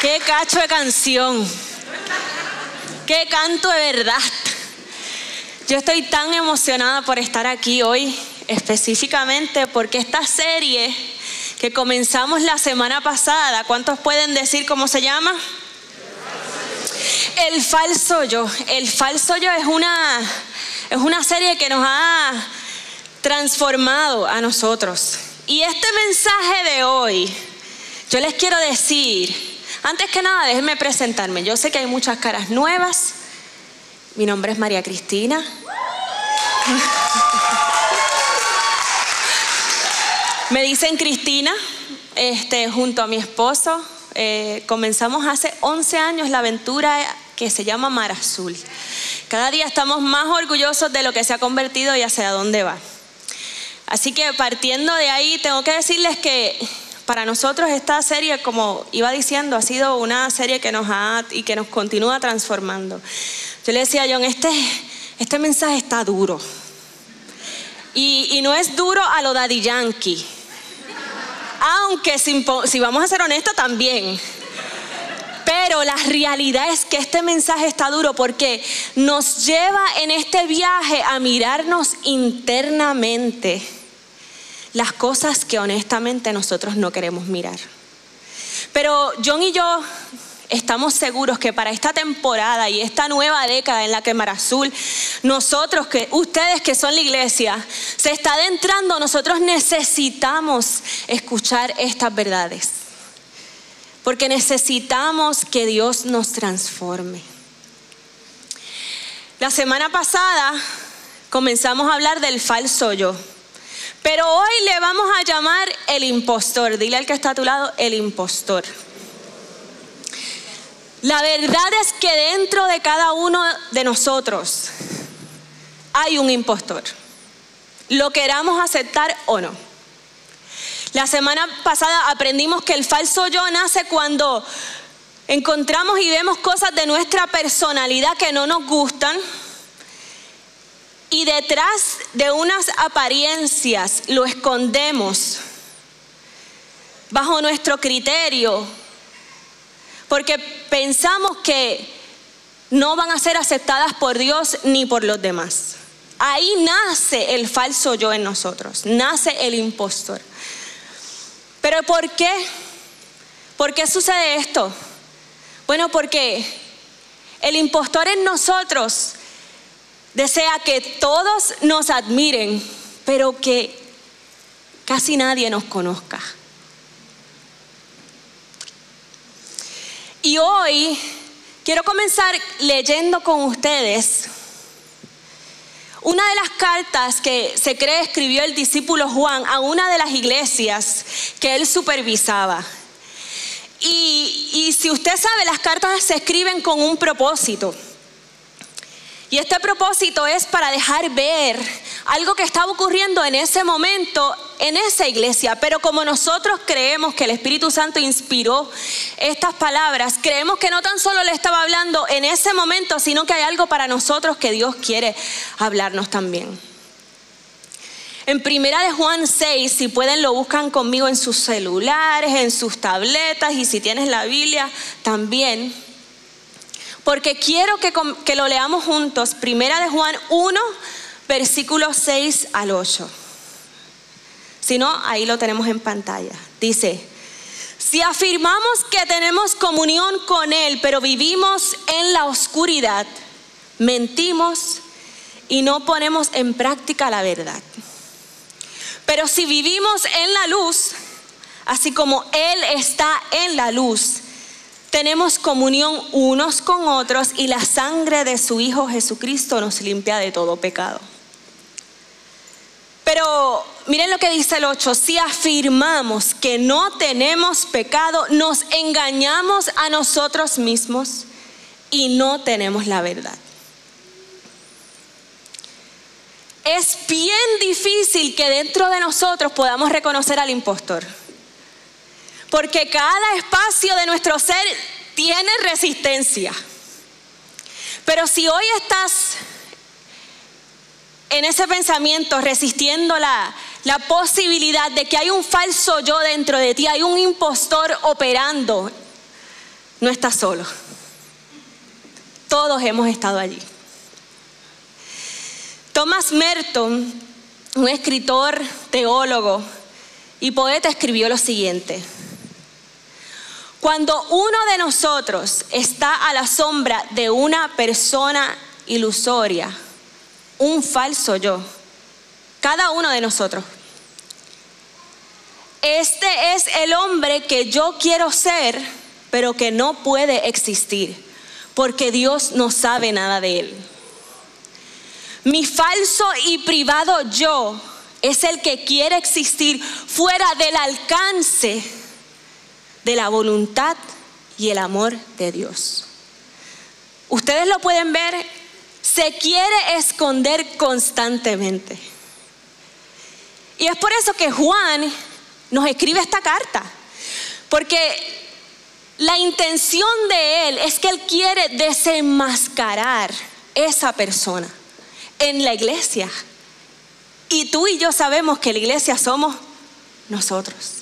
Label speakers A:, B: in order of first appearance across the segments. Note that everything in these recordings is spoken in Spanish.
A: Qué cacho de canción. Qué canto de verdad. Yo estoy tan emocionada por estar aquí hoy, específicamente porque esta serie que comenzamos la semana pasada, ¿cuántos pueden decir cómo se llama? El falso yo. El falso yo es una, es una serie que nos ha transformado a nosotros. Y este mensaje de hoy, yo les quiero decir antes que nada, déjenme presentarme. Yo sé que hay muchas caras nuevas. Mi nombre es María Cristina. Me dicen Cristina, este, junto a mi esposo. Eh, comenzamos hace 11 años la aventura que se llama Mar Azul. Cada día estamos más orgullosos de lo que se ha convertido y hacia dónde va. Así que partiendo de ahí, tengo que decirles que para nosotros esta serie, como iba diciendo, ha sido una serie que nos ha y que nos continúa transformando. Yo le decía a John, este, este mensaje está duro. Y, no es duro a lo Daddy Yankee. Aunque si vamos a ser honestos también. Pero la realidad es que este mensaje está duro porque nos lleva en este viaje a mirarnos internamente las cosas que honestamente nosotros no queremos mirar. Pero John y yo estamos seguros que para esta temporada y esta nueva década en la que Mar Azul, nosotros, que ustedes que son la iglesia, se está adentrando, nosotros necesitamos escuchar estas verdades. Porque necesitamos que Dios nos transforme. La semana pasada comenzamos a hablar del falso yo. Pero hoy le vamos a llamar el impostor. Dile al que está a tu lado, el impostor. La verdad es que dentro de cada uno de nosotros hay un impostor. Lo queramos aceptar o no. La semana pasada aprendimos que el falso yo nace cuando encontramos y vemos cosas de nuestra personalidad que no nos gustan y detrás de unas apariencias lo escondemos bajo nuestro criterio, porque pensamos que no van a ser aceptadas por Dios ni por los demás. Ahí nace el falso yo en nosotros, nace el impostor. Pero ¿por qué? ¿Por qué sucede esto? Bueno, porque el impostor en nosotros desea que todos nos admiren, pero que casi nadie nos conozca. Y hoy quiero comenzar leyendo con ustedes una de las cartas que se cree escribió el discípulo Juan a una de las iglesias que él supervisaba. Y, y si usted sabe, las cartas se escriben con un propósito. Y este propósito es para dejar ver algo que estaba ocurriendo en ese momento en esa iglesia. Pero como nosotros creemos que el Espíritu Santo inspiró estas palabras, creemos que no tan solo le estaba hablando en ese momento, sino que hay algo para nosotros que Dios quiere hablarnos también. En primera de Juan 6, si pueden lo buscan conmigo en sus celulares, en sus tabletas y si tienes la Biblia también porque quiero que, lo leamos juntos. Primera de Juan 1, versículos 6 al 8. Si no, ahí lo tenemos en pantalla. Dice, si afirmamos que tenemos comunión con Él, pero vivimos en la oscuridad, mentimos y no ponemos en práctica la verdad. Pero si vivimos en la luz, así como Él está en la luz, tenemos comunión unos con otros y la sangre de su Hijo Jesucristo nos limpia de todo pecado. Pero miren lo que dice el 8, si afirmamos que no tenemos pecado, nos engañamos a nosotros mismos y no tenemos la verdad. Es bien difícil que dentro de nosotros podamos reconocer al impostor. Porque cada espacio de nuestro ser tiene resistencia. Pero si hoy estás en ese pensamiento resistiendo la, la posibilidad de que hay un falso yo dentro de ti, hay un impostor operando, no estás solo. Todos hemos estado allí. Thomas Merton, un escritor, teólogo y poeta, escribió lo siguiente. Cuando uno de nosotros está a la sombra de una persona ilusoria, un falso yo, cada uno de nosotros, este es el hombre que yo quiero ser, pero que no puede existir, porque Dios no sabe nada de él. Mi falso y privado yo es el que quiere existir fuera del alcance de la voluntad y el amor de Dios. Ustedes lo pueden ver, se quiere esconder constantemente. Y es por eso que Juan nos escribe esta carta, porque la intención de él es que él quiere desenmascarar esa persona en la iglesia. Y tú y yo sabemos que la iglesia somos nosotros.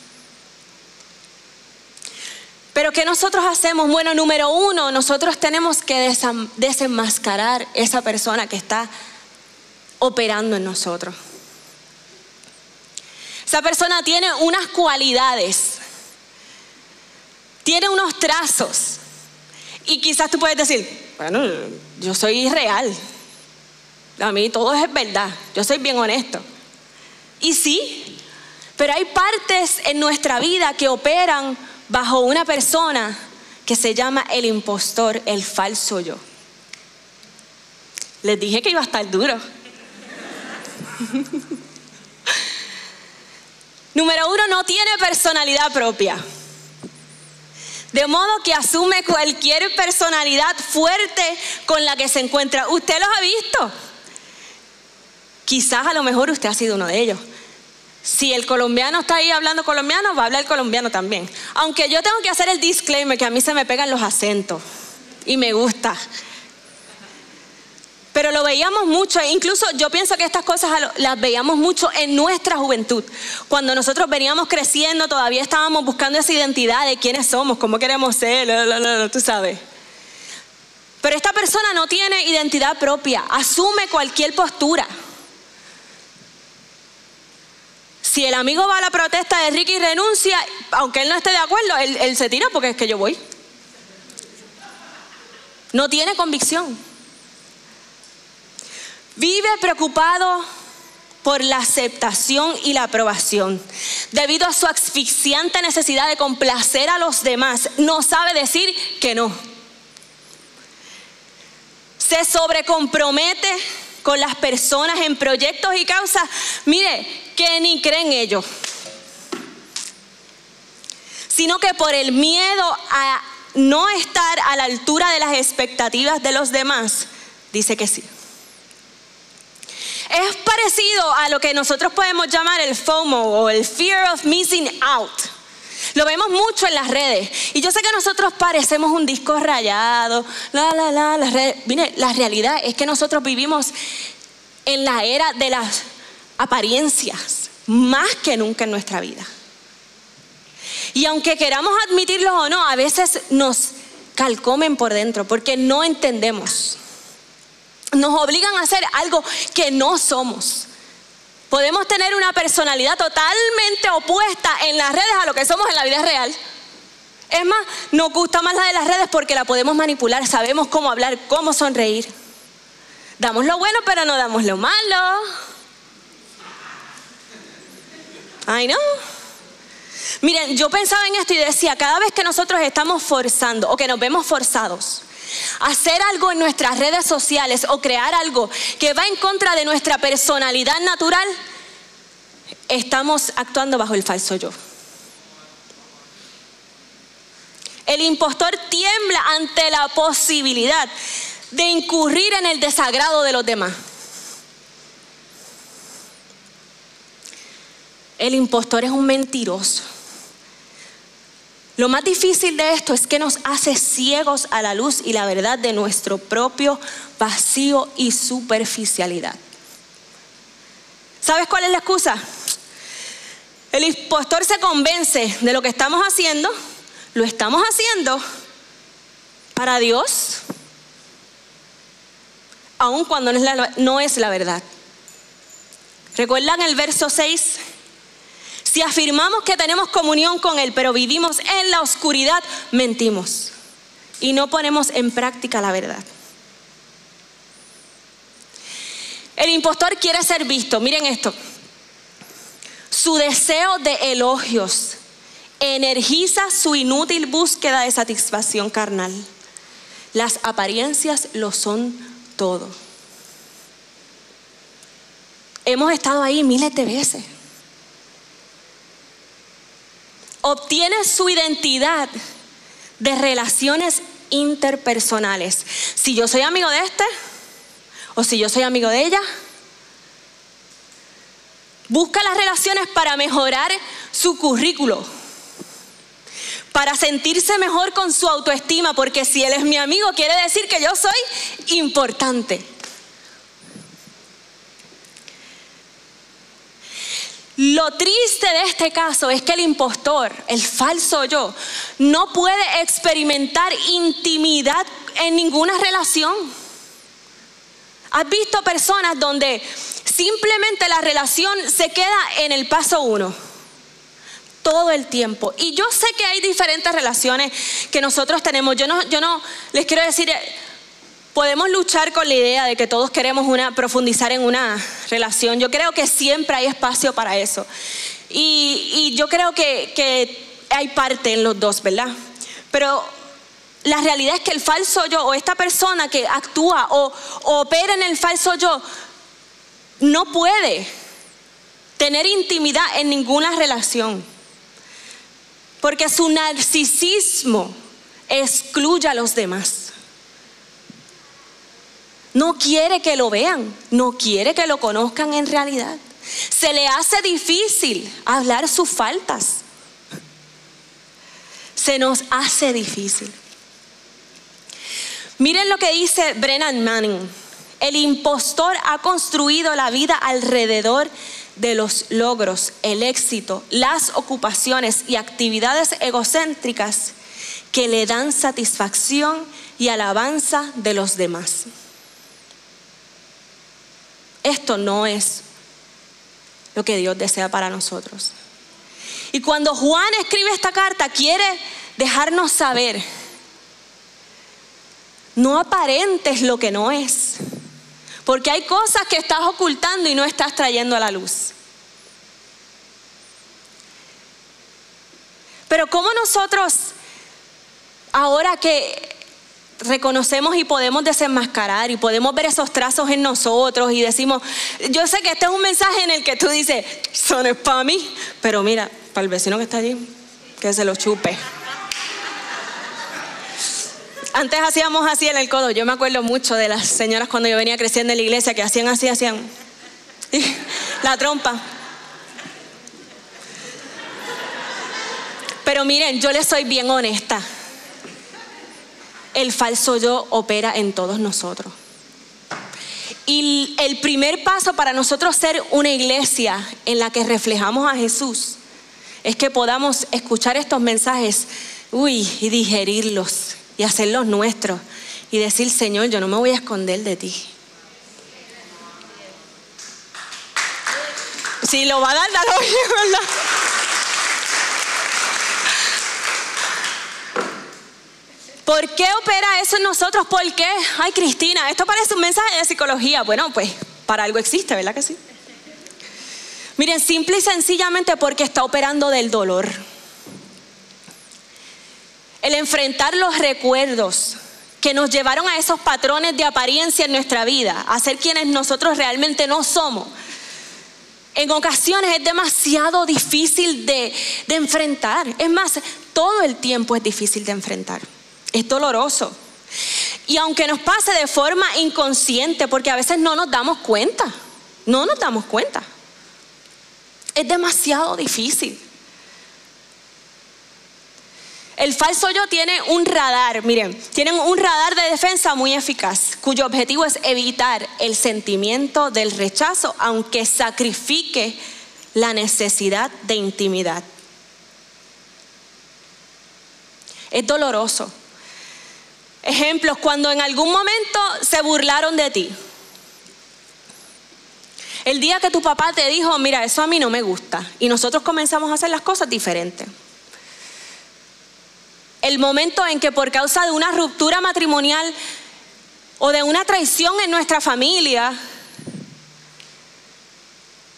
A: Pero ¿qué nosotros hacemos? Bueno, número uno, nosotros tenemos que desenmascarar esa persona que está operando en nosotros. Esa persona tiene unas cualidades, tiene unos trazos. Y quizás tú puedes decir, bueno, yo soy irreal, a mí todo es verdad, yo soy bien honesto. Y sí, pero hay partes en nuestra vida que operan bajo una persona que se llama el impostor, el falso yo. Les dije que iba a estar duro. Número uno, no tiene personalidad propia. De modo que asume cualquier personalidad fuerte con la que se encuentra. ¿Usted los ha visto? Quizás a lo mejor usted ha sido uno de ellos. Si el colombiano está ahí hablando colombiano, va a hablar colombiano también. Aunque yo tengo que hacer el disclaimer que a mí se me pegan los acentos y me gusta. Pero lo veíamos mucho, e incluso yo pienso que estas cosas las veíamos mucho en nuestra juventud. Cuando nosotros veníamos creciendo, todavía estábamos buscando esa identidad de quiénes somos, cómo queremos ser, tú sabes. Pero esta persona no tiene identidad propia, asume cualquier postura. Si el amigo va a la protesta de Ricky y renuncia, aunque él no esté de acuerdo, él, él se tira porque es que yo voy. No tiene convicción. Vive preocupado por la aceptación y la aprobación. Debido a su asfixiante necesidad de complacer a los demás, no sabe decir que no. Se sobrecompromete con las personas en proyectos y causas, mire, que ni creen ellos, sino que por el miedo a no estar a la altura de las expectativas de los demás, dice que sí. Es parecido a lo que nosotros podemos llamar el FOMO o el Fear of Missing Out. Lo vemos mucho en las redes. Y yo sé que nosotros parecemos un disco rayado, la, la, la, las redes. Mire, la realidad es que nosotros vivimos en la era de las apariencias, más que nunca en nuestra vida. Y aunque queramos admitirlo o no, a veces nos calcomen por dentro porque no entendemos. Nos obligan a hacer algo que no somos. Podemos tener una personalidad totalmente opuesta en las redes a lo que somos en la vida real. Es más, nos gusta más la de las redes porque la podemos manipular, sabemos cómo hablar, cómo sonreír. Damos lo bueno, pero no damos lo malo. Ay, no. Miren, yo pensaba en esto y decía, cada vez que nosotros estamos forzando o que nos vemos forzados hacer algo en nuestras redes sociales o crear algo que va en contra de nuestra personalidad natural, estamos actuando bajo el falso yo. El impostor tiembla ante la posibilidad de incurrir en el desagrado de los demás. El impostor es un mentiroso. Lo más difícil de esto es que nos hace ciegos a la luz y la verdad de nuestro propio vacío y superficialidad. ¿Sabes cuál es la excusa? El impostor se convence de lo que estamos haciendo, lo estamos haciendo para Dios, aun cuando no es la, no es la verdad. ¿Recuerdan el verso 6? Si afirmamos que tenemos comunión con Él, pero vivimos en la oscuridad, mentimos y no ponemos en práctica la verdad. El impostor quiere ser visto. Miren esto. Su deseo de elogios energiza su inútil búsqueda de satisfacción carnal. Las apariencias lo son todo. Hemos estado ahí miles de veces obtiene su identidad de relaciones interpersonales. Si yo soy amigo de este o si yo soy amigo de ella, busca las relaciones para mejorar su currículo, para sentirse mejor con su autoestima, porque si él es mi amigo quiere decir que yo soy importante. Lo triste de este caso es que el impostor, el falso yo, no puede experimentar intimidad en ninguna relación. ¿Has visto personas donde simplemente la relación se queda en el paso uno? Todo el tiempo. Y yo sé que hay diferentes relaciones que nosotros tenemos. Yo no, yo no les quiero decir podemos luchar con la idea de que todos queremos una, profundizar en una relación. Yo creo que siempre hay espacio para eso. Y, yo creo que, hay parte en los dos, ¿verdad? Pero la realidad es que el falso yo o esta persona que actúa o, o opera en el falso yo no puede tener intimidad en ninguna relación. Porque su narcisismo excluye a los demás. No quiere que lo vean, no quiere que lo conozcan en realidad. Se le hace difícil hablar sus faltas. Se nos hace difícil. Miren lo que dice Brennan Manning. El impostor ha construido la vida alrededor de los logros, el éxito, las ocupaciones y actividades egocéntricas que le dan satisfacción y alabanza de los demás. Esto no es lo que Dios desea para nosotros. Y cuando Juan escribe esta carta, quiere dejarnos saber, no aparentes lo que no es, porque hay cosas que estás ocultando y no estás trayendo a la luz. Pero ¿cómo nosotros, ahora que reconocemos y podemos desenmascarar y podemos ver esos trazos en nosotros y decimos, yo sé que este es un mensaje en el que tú dices, son es para pero mira, para el vecino que está allí, que se lo chupe. Antes hacíamos así en el codo, yo me acuerdo mucho de las señoras cuando yo venía creciendo en la iglesia que hacían así, hacían la trompa. Pero miren, yo les soy bien honesta el falso yo opera en todos nosotros. Y el primer paso para nosotros ser una iglesia en la que reflejamos a Jesús es que podamos escuchar estos mensajes, uy, y digerirlos y hacerlos nuestros y decir, Señor, yo no me voy a esconder de ti. Si lo va a dar, dalo ¿verdad? ¿Por qué opera eso en nosotros? ¿Por qué? Ay, Cristina, esto parece un mensaje de psicología. Bueno, pues para algo existe, ¿verdad que sí? Miren, simple y sencillamente porque está operando del dolor. El enfrentar los recuerdos que nos llevaron a esos patrones de apariencia en nuestra vida, a ser quienes nosotros realmente no somos, en ocasiones es demasiado difícil de, de, enfrentar. Es más, todo el tiempo es difícil de enfrentar. Es doloroso. Y aunque nos pase de forma inconsciente, porque a veces no nos damos cuenta, no nos damos cuenta. Es demasiado difícil. El falso yo tiene un radar, miren, tienen un radar de defensa muy eficaz, cuyo objetivo es evitar el sentimiento del rechazo, aunque sacrifique la necesidad de intimidad. Es doloroso. Ejemplos, cuando en algún momento se burlaron de ti. El día que tu papá te dijo, mira, eso a mí no me gusta, y nosotros comenzamos a hacer las cosas diferentes el momento en que por causa de una ruptura matrimonial o de una traición en nuestra familia,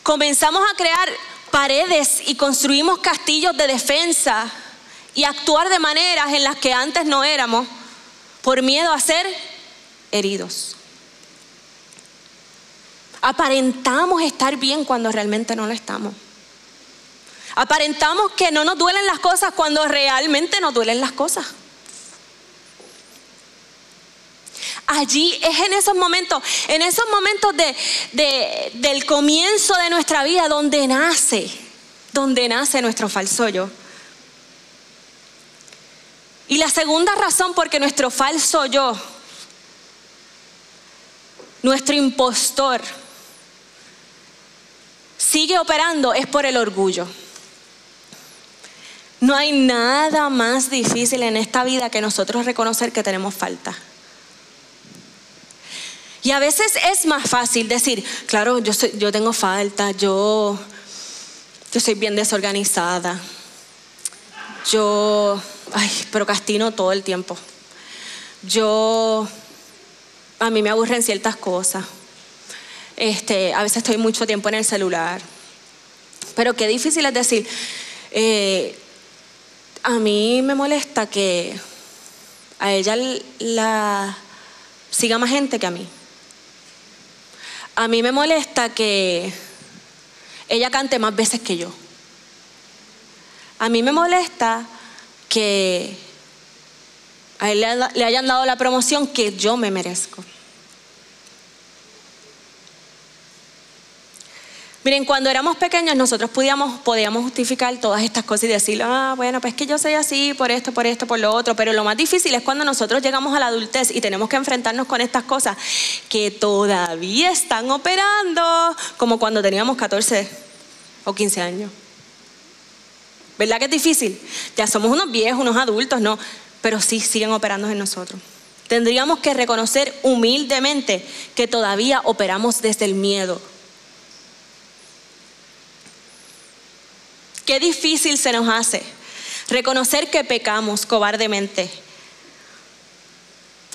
A: comenzamos a crear paredes y construimos castillos de defensa y actuar de maneras en las que antes no éramos por miedo a ser heridos. Aparentamos estar bien cuando realmente no lo estamos. Aparentamos que no nos duelen las cosas cuando realmente nos duelen las cosas. Allí es en esos momentos, en esos momentos de, del comienzo de nuestra vida donde nace, donde nace nuestro falso yo. Y la segunda razón porque nuestro falso yo, nuestro impostor, sigue operando es por el orgullo. No hay nada más difícil en esta vida que nosotros reconocer que tenemos falta. Y a veces es más fácil decir, claro, yo, yo tengo falta, yo, yo soy bien desorganizada, yo ay, procrastino todo el tiempo, yo, a mí me aburren ciertas cosas, este, a veces estoy mucho tiempo en el celular, pero qué difícil es decir, eh, a mí me molesta que a ella la siga más gente que a mí. A mí me molesta que ella cante más veces que yo. A mí me molesta que a él le hayan dado la promoción que yo me merezco. Miren, cuando éramos pequeños nosotros podíamos, justificar todas estas cosas y decir, ah, bueno, pues que yo soy así por esto, por esto, por lo otro, pero lo más difícil es cuando nosotros llegamos a la adultez y tenemos que enfrentarnos con estas cosas que todavía están operando, como cuando teníamos 14 o 15 años. ¿Verdad que es difícil? Ya somos unos viejos, unos adultos, ¿no? Pero sí siguen operando en nosotros. Tendríamos que reconocer humildemente que todavía operamos desde el miedo, Qué difícil se nos hace reconocer que pecamos cobardemente.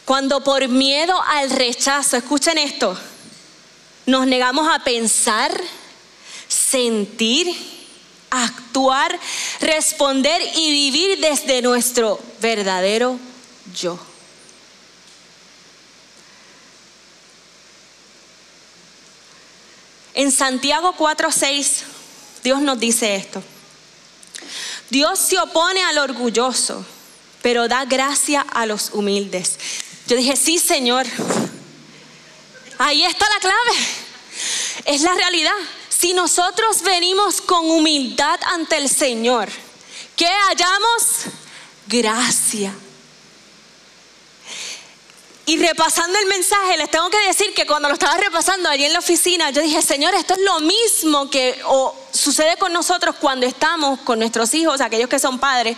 A: Cuando por miedo al rechazo, escuchen esto, nos negamos a pensar, sentir, actuar, responder y vivir desde nuestro verdadero yo. En Santiago 4:6 Dios nos dice esto. Dios se opone al orgulloso, pero da gracia a los humildes. Yo dije, sí, Señor. Ahí está la clave. Es la realidad. Si nosotros venimos con humildad ante el Señor, ¿qué hallamos? Gracia. Y repasando el mensaje, les tengo que decir que cuando lo estaba repasando allí en la oficina, yo dije, Señor, esto es lo mismo que sucede con nosotros cuando estamos con nuestros hijos, aquellos que son padres,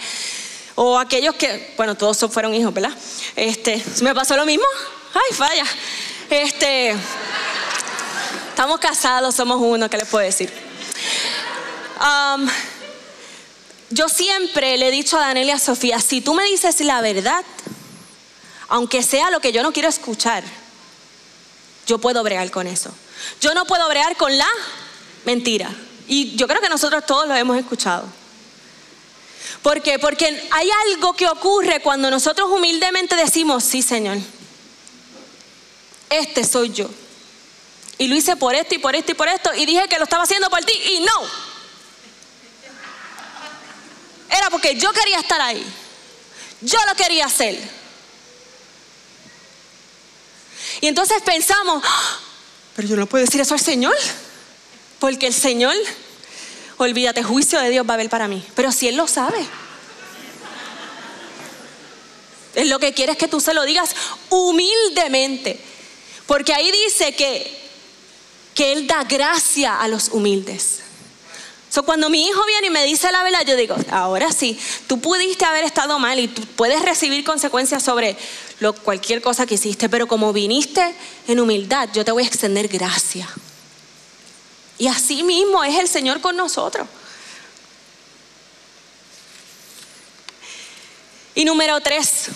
A: o aquellos que, bueno, todos fueron hijos, ¿verdad? Este, ¿me pasó lo mismo? Ay, falla. Este, estamos casados, somos uno, ¿qué les puedo decir? yo siempre le he dicho a Daniel y a Sofía, si tú me dices la verdad, aunque sea lo que yo no quiero escuchar, yo puedo bregar con eso. Yo no puedo bregar con la mentira. Y yo creo que nosotros todos lo hemos escuchado. ¿Por qué? Porque hay algo que ocurre cuando nosotros humildemente decimos, sí Señor, este soy yo. Y lo hice por esto y por esto y por esto. Y dije que lo estaba haciendo por ti. Y no. Era porque yo quería estar ahí. Yo lo quería hacer. Y entonces pensamos, ¡Ah! pero yo no puedo decir eso al Señor. Porque el Señor, olvídate, juicio de Dios va a haber para mí. Pero si Él lo sabe. Es lo que quiere es que tú se lo digas humildemente. Porque ahí dice que, que Él da gracia a los humildes. So, cuando mi hijo viene y me dice la verdad, yo digo, ahora sí, tú pudiste haber estado mal y tú puedes recibir consecuencias sobre cualquier cosa que hiciste, pero como viniste en humildad, yo te voy a extender gracia. Y así mismo es el Señor con nosotros. Y número tres,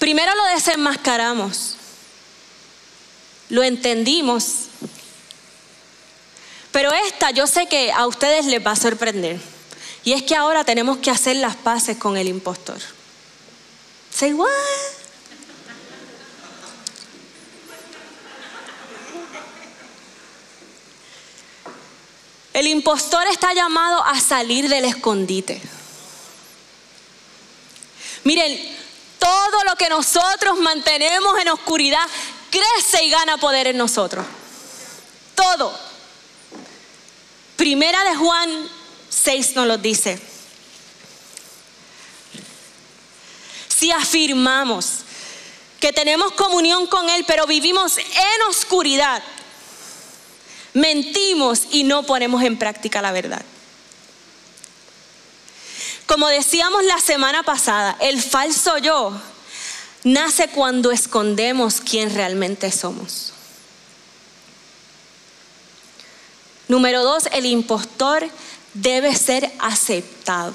A: primero lo desenmascaramos, lo entendimos, pero esta yo sé que a ustedes les va a sorprender. Y es que ahora tenemos que hacer las paces con el impostor. Say what? El impostor está llamado a salir del escondite. Miren, todo lo que nosotros mantenemos en oscuridad crece y gana poder en nosotros. Todo. Primera de Juan 6 nos lo dice. Si afirmamos que tenemos comunión con Él, pero vivimos en oscuridad, mentimos y no ponemos en práctica la verdad. Como decíamos la semana pasada, el falso yo nace cuando escondemos quién realmente somos. Número dos, el impostor debe ser aceptado.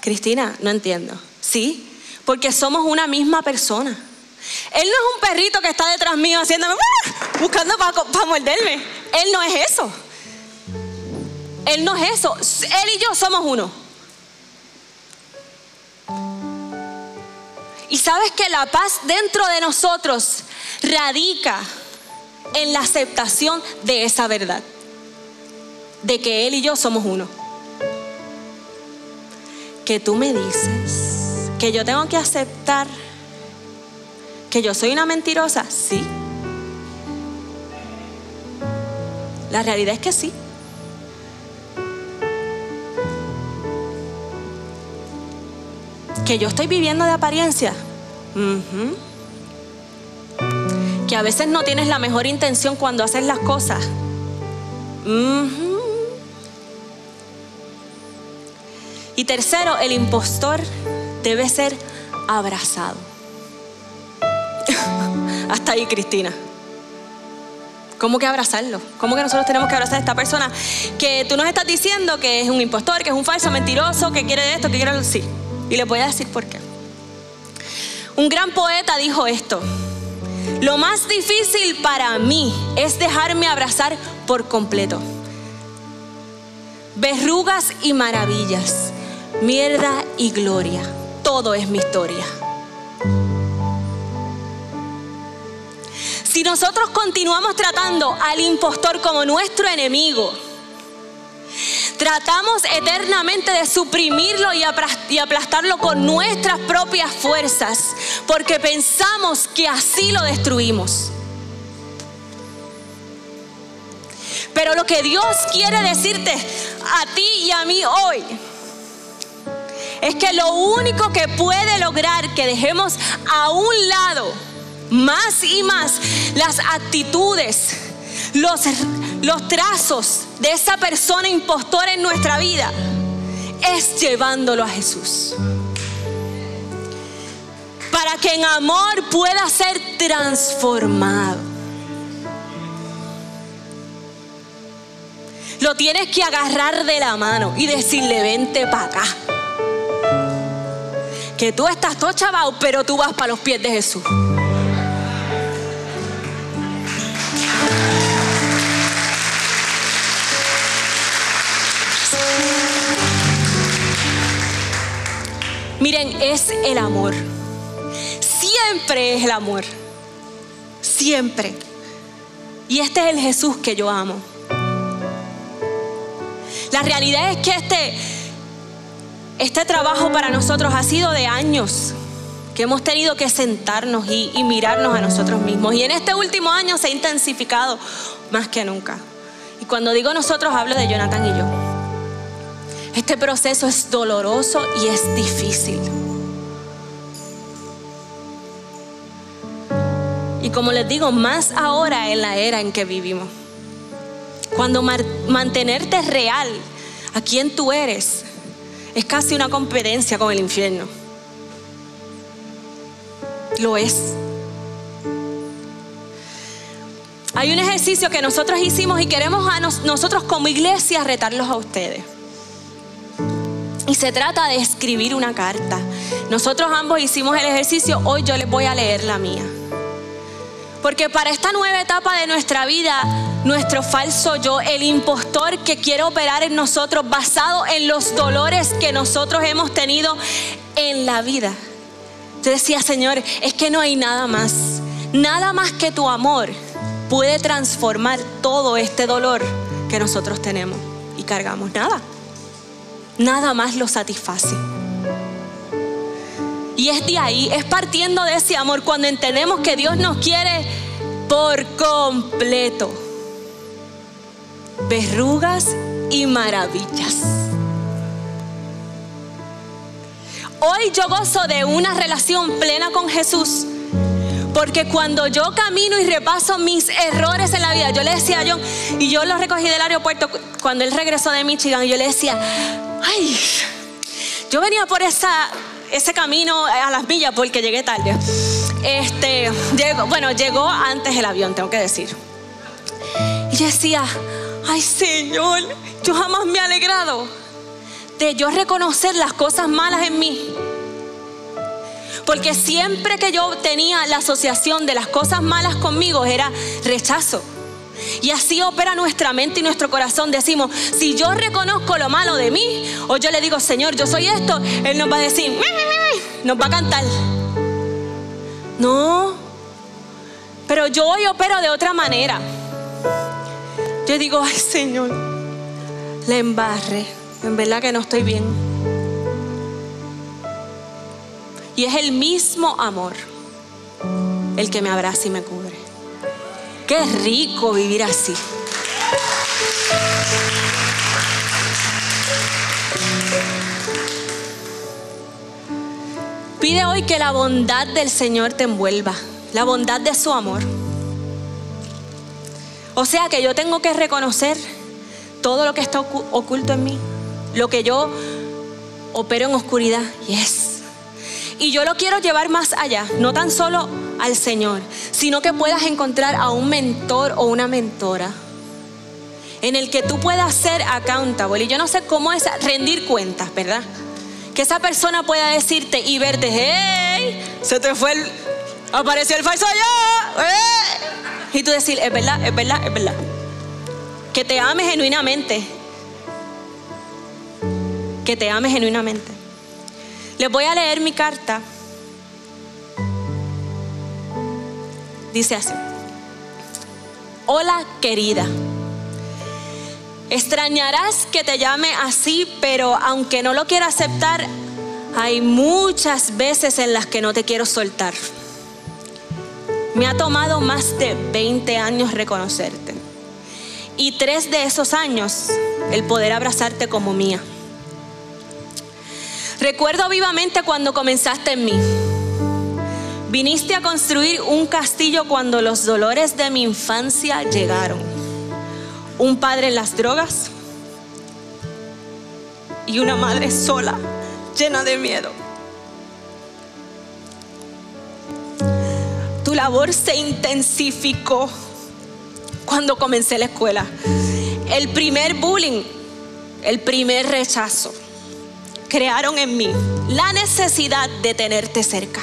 A: Cristina, no entiendo. Sí, porque somos una misma persona. Él no es un perrito que está detrás mío haciéndome, ¡ah! buscando para morderme. Él no es eso. Él no es eso. Él y yo somos uno. Y sabes que la paz dentro de nosotros radica en la aceptación de esa verdad. De que Él y yo somos uno. Que tú me dices que yo tengo que aceptar que yo soy una mentirosa, sí. La realidad es que sí. Que yo estoy viviendo de apariencia. Que a veces no tienes la mejor intención cuando haces las cosas. Y tercero, el impostor debe ser abrazado. Hasta ahí, Cristina. ¿Cómo que abrazarlo? ¿Cómo que nosotros tenemos que abrazar a esta persona que tú nos estás diciendo que es un impostor, que es un falso, mentiroso, que quiere esto, que quiere lo sí? Y le voy a decir por qué. Un gran poeta dijo esto. Lo más difícil para mí es dejarme abrazar por completo. Verrugas y maravillas, mierda y gloria, todo es mi historia. Si nosotros continuamos tratando al impostor como nuestro enemigo, tratamos eternamente de suprimirlo y aplastarlo con nuestras propias fuerzas, porque pensamos que así lo destruimos. Pero lo que Dios quiere decirte a ti y a mí hoy es que lo único que puede lograr que dejemos a un lado más y más las actitudes, los, trazos de esa persona impostora en nuestra vida es llevándolo a Jesús. Para que en amor pueda ser transformado. Lo tienes que agarrar de la mano y decirle, vente para acá. Que tú estás todo chavao, pero tú vas para los pies de Jesús. Miren, es el amor. Siempre es el amor. siempre. Y este es el Jesús que yo amo. La realidad es que este, este trabajo para nosotros ha sido de años, que hemos tenido que sentarnos y, y mirarnos a nosotros mismos. Y en este último año se ha intensificado más que nunca. Y cuando digo nosotros hablo de Jonathan y yo. Este proceso es doloroso y es difícil. Y como les digo, más ahora en la era en que vivimos. Cuando mantenerte real a quien tú eres es casi una competencia con el infierno. Lo es. Hay un ejercicio que nosotros hicimos y queremos a nosotros como iglesia retarlos a ustedes. Y se trata de escribir una carta. Nosotros ambos hicimos el ejercicio, hoy yo les voy a leer la mía. Porque para esta nueva etapa de nuestra vida, nuestro falso yo, el impostor que quiere operar en nosotros basado en los dolores que nosotros hemos tenido en la vida. Yo decía, Señor, es que no hay nada más, nada más que tu amor puede transformar todo este dolor que nosotros tenemos y cargamos. Nada, nada más lo satisface. Y es de ahí, es partiendo de ese amor cuando entendemos que Dios nos quiere por completo. Verrugas y maravillas. Hoy yo gozo de una relación plena con Jesús. Porque cuando yo camino y repaso mis errores en la vida, yo le decía a John, y yo lo recogí del aeropuerto cuando él regresó de Michigan, yo le decía, ay, yo venía por ese camino a las millas porque llegué tarde. Este, bueno, llegó antes el avión, tengo que decir. Y yo decía, ay Señor, yo jamás me he alegrado de yo reconocer las cosas malas en mí. Porque siempre que yo tenía la asociación de las cosas malas conmigo era rechazo. Y así opera nuestra mente y nuestro corazón. Decimos, si yo reconozco lo malo de mí, o yo le digo, Señor, yo soy esto, Él nos va a decir, nos va a cantar. No, pero yo hoy opero de otra manera. Yo digo, ay Señor, le embarre, en verdad que no estoy bien. Y es el mismo amor el que me abraza y me cubre. Qué rico vivir así. Pide hoy que la bondad del Señor te envuelva, la bondad de su amor. O sea que yo tengo que reconocer todo lo que está oculto en mí, lo que yo opero en oscuridad. Yes. Y yo lo quiero llevar más allá, no tan solo al Señor, sino que puedas encontrar a un mentor o una mentora en el que tú puedas ser accountable. Y yo no sé cómo es rendir cuentas, ¿verdad? Que esa persona pueda decirte y verte, hey, se te fue el, apareció el falso yo, y tú decir, es verdad, es verdad, es verdad. Que te ame genuinamente. Que te ame genuinamente. Les voy a leer mi carta. Dice así. Hola querida. Extrañarás que te llame así, pero aunque no lo quiera aceptar, hay muchas veces en las que no te quiero soltar. Me ha tomado más de 20 años reconocerte. Y tres de esos años el poder abrazarte como mía. Recuerdo vivamente cuando comenzaste en mí. Viniste a construir un castillo cuando los dolores de mi infancia llegaron. Un padre en las drogas y una madre sola, llena de miedo. Tu labor se intensificó cuando comencé la escuela. El primer bullying, el primer rechazo crearon en mí la necesidad de tenerte cerca.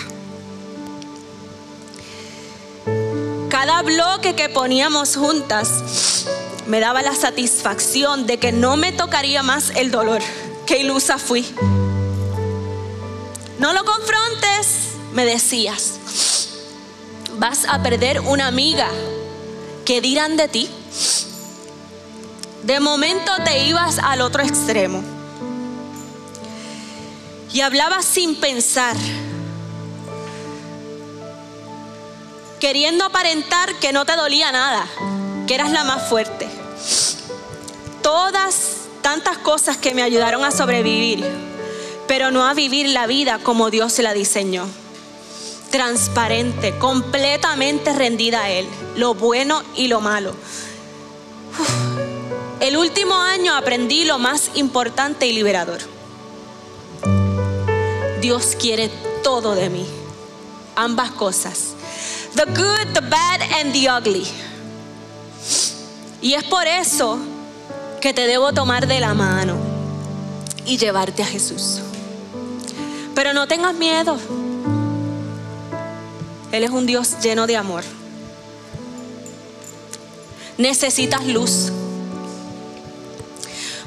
A: Cada bloque que poníamos juntas me daba la satisfacción de que no me tocaría más el dolor. Qué ilusa fui. No lo confrontes, me decías. Vas a perder una amiga. ¿Qué dirán de ti? De momento te ibas al otro extremo. Y hablabas sin pensar. Queriendo aparentar que no te dolía nada, que eras la más fuerte. Todas tantas cosas que me ayudaron a sobrevivir, pero no a vivir la vida como Dios la diseñó. Transparente, completamente rendida a Él, lo bueno y lo malo. El último año aprendí lo más importante y liberador. Dios quiere todo de mí, ambas cosas. The good, the bad and the ugly. Y es por eso que te debo tomar de la mano y llevarte a Jesús. Pero no tengas miedo. Él es un Dios lleno de amor. Necesitas luz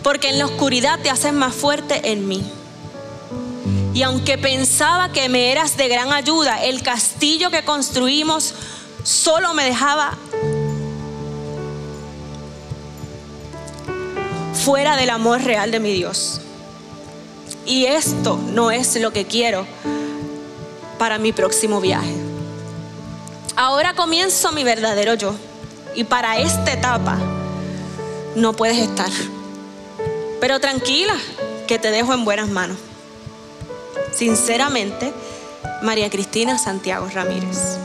A: porque en la oscuridad te haces más fuerte en mí. Y aunque pensaba que me eras de gran ayuda, el castillo que construimos solo me dejaba fuera del amor real de mi Dios. Y esto no es lo que quiero para mi próximo viaje. Ahora comienzo mi verdadero yo. Y para esta etapa no puedes estar. Pero tranquila, que te dejo en buenas manos. Sinceramente, María Cristina Santiago Ramírez.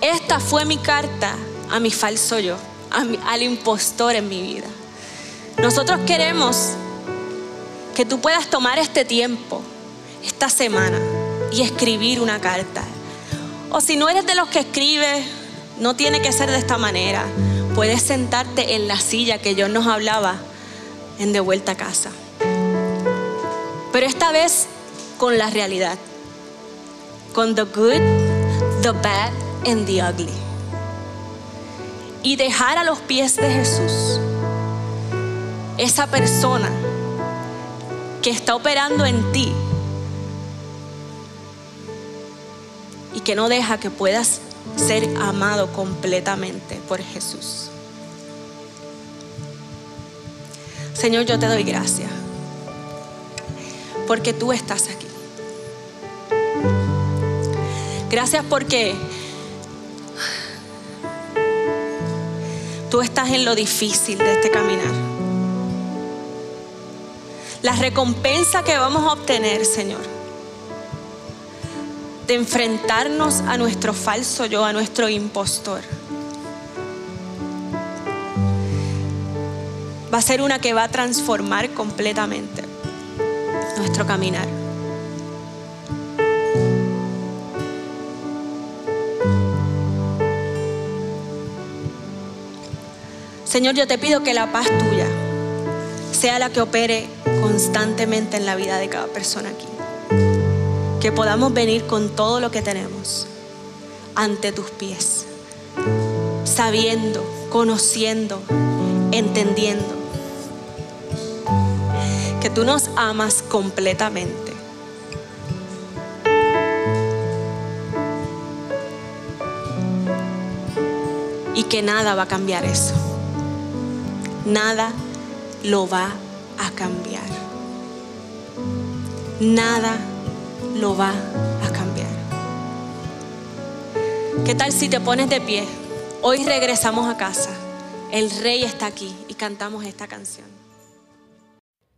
A: Esta fue mi carta a mi falso yo, al impostor en mi vida. Nosotros queremos que tú puedas tomar este tiempo, esta semana, y escribir una carta. O si no eres de los que escribe, no tiene que ser de esta manera puedes sentarte en la silla que yo nos hablaba en De vuelta a casa. Esta vez con la realidad, con the good, the bad and the ugly. Y dejar a los pies de Jesús esa persona que está operando en ti y que no deja que puedas ser amado completamente por Jesús. Señor, yo te doy gracias porque tú estás aquí. Gracias porque tú estás en lo difícil de este caminar. La recompensa que vamos a obtener, Señor, de enfrentarnos a nuestro falso yo, a nuestro impostor. Va a ser una que va a transformar completamente nuestro caminar. Señor, yo te pido que la paz tuya sea la que opere constantemente en la vida de cada persona aquí que podamos venir con todo lo que tenemos ante tus pies, sabiendo, conociendo, entendiendo tú nos amas completamente. Y que nada va a cambiar eso. Nada lo va a cambiar. Nada lo va a cambiar. ¿Qué tal si te pones de pie? Hoy regresamos a casa. El rey está aquí y cantamos esta canción.